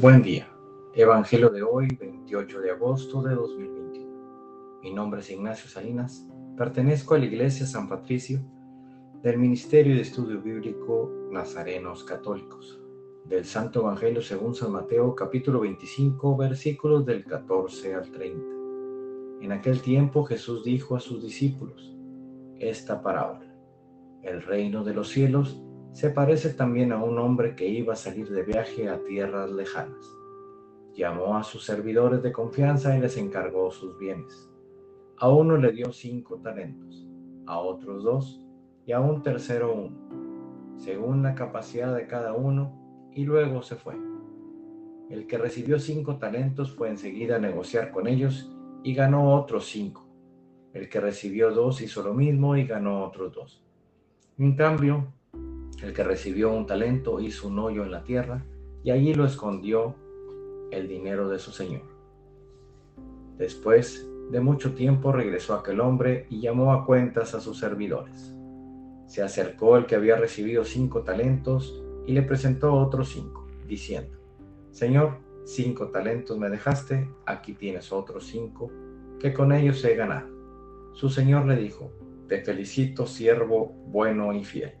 Buen día. Evangelio de hoy, 28 de agosto de 2021. Mi nombre es Ignacio Salinas. Pertenezco a la Iglesia San Patricio del Ministerio de Estudio Bíblico Nazarenos Católicos. Del Santo Evangelio según San Mateo, capítulo 25, versículos del 14 al 30. En aquel tiempo Jesús dijo a sus discípulos esta parábola. El reino de los cielos se parece también a un hombre que iba a salir de viaje a tierras lejanas. Llamó a sus servidores de confianza y les encargó sus bienes. A uno le dio cinco talentos, a otros dos y a un tercero uno, según la capacidad de cada uno, y luego se fue. El que recibió cinco talentos fue enseguida a negociar con ellos y ganó otros cinco. El que recibió dos hizo lo mismo y ganó otros dos. En cambio, el que recibió un talento hizo un hoyo en la tierra y allí lo escondió el dinero de su señor. Después de mucho tiempo regresó aquel hombre y llamó a cuentas a sus servidores. Se acercó el que había recibido cinco talentos y le presentó otros cinco, diciendo, Señor, cinco talentos me dejaste, aquí tienes otros cinco, que con ellos he ganado. Su señor le dijo, Te felicito, siervo bueno y fiel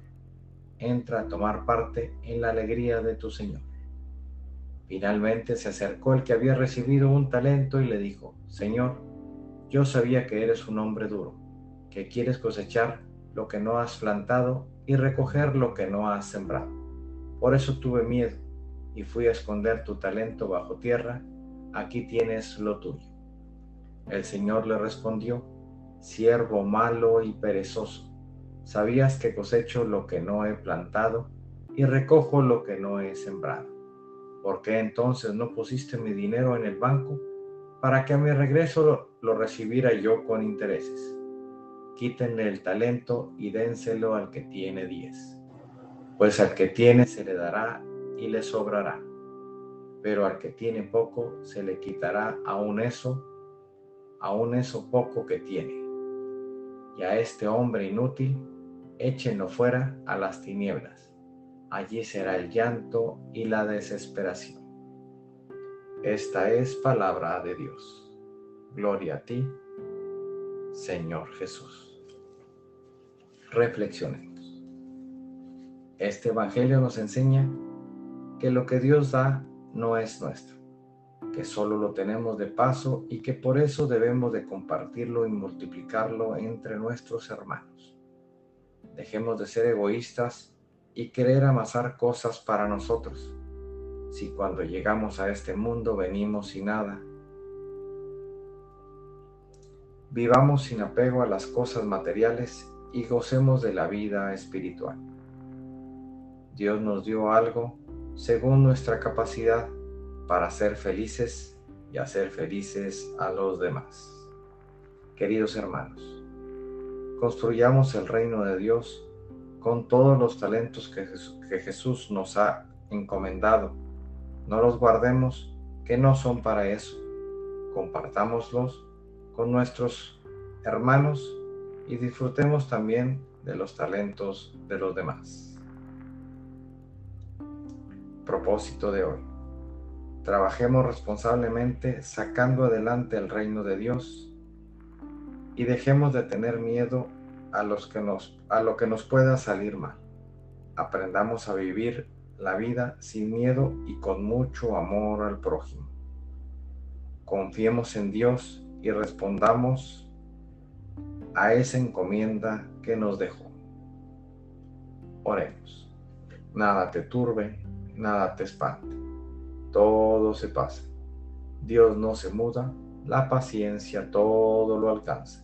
entra a tomar parte en la alegría de tu Señor. Finalmente se acercó el que había recibido un talento y le dijo, Señor, yo sabía que eres un hombre duro, que quieres cosechar lo que no has plantado y recoger lo que no has sembrado. Por eso tuve miedo y fui a esconder tu talento bajo tierra, aquí tienes lo tuyo. El Señor le respondió, siervo malo y perezoso Sabías que cosecho lo que no he plantado y recojo lo que no he sembrado. ¿Por qué entonces no pusiste mi dinero en el banco para que a mi regreso lo, recibiera yo con intereses? Quítenle el talento y dénselo al que tiene diez. Pues al que tiene se le dará y le sobrará, pero al que tiene poco se le quitará aún eso, aún eso poco que tiene. Y a este hombre inútil échenlo fuera a las tinieblas. Allí será el llanto y la desesperación. Esta es palabra de Dios. Gloria a ti, Señor Jesús. Reflexionemos. Este Evangelio nos enseña que lo que Dios da no es nuestro, que solo lo tenemos de paso y que por eso debemos de compartirlo y multiplicarlo entre nuestros hermanos. Dejemos de ser egoístas y querer amasar cosas para nosotros. Si cuando llegamos a este mundo venimos sin nada, vivamos sin apego a las cosas materiales y gocemos de la vida espiritual. Dios nos dio algo según nuestra capacidad para ser felices y hacer felices a los demás. Queridos hermanos, construyamos el reino de Dios con todos los talentos que, Jesús nos ha encomendado. No los guardemos, que no son para eso. Compartámoslos con nuestros hermanos y disfrutemos también de los talentos de los demás. Propósito de hoy. Trabajemos responsablemente sacando adelante el reino de Dios y dejemos de tener miedo a, lo que nos pueda salir mal. Aprendamos a vivir la vida sin miedo y con mucho amor al prójimo. Confiemos en Dios y respondamos a esa encomienda que nos dejó. Oremos. Nada te turbe, nada te espante. Todo se pasa. Dios no se muda la paciencia todo lo alcanza.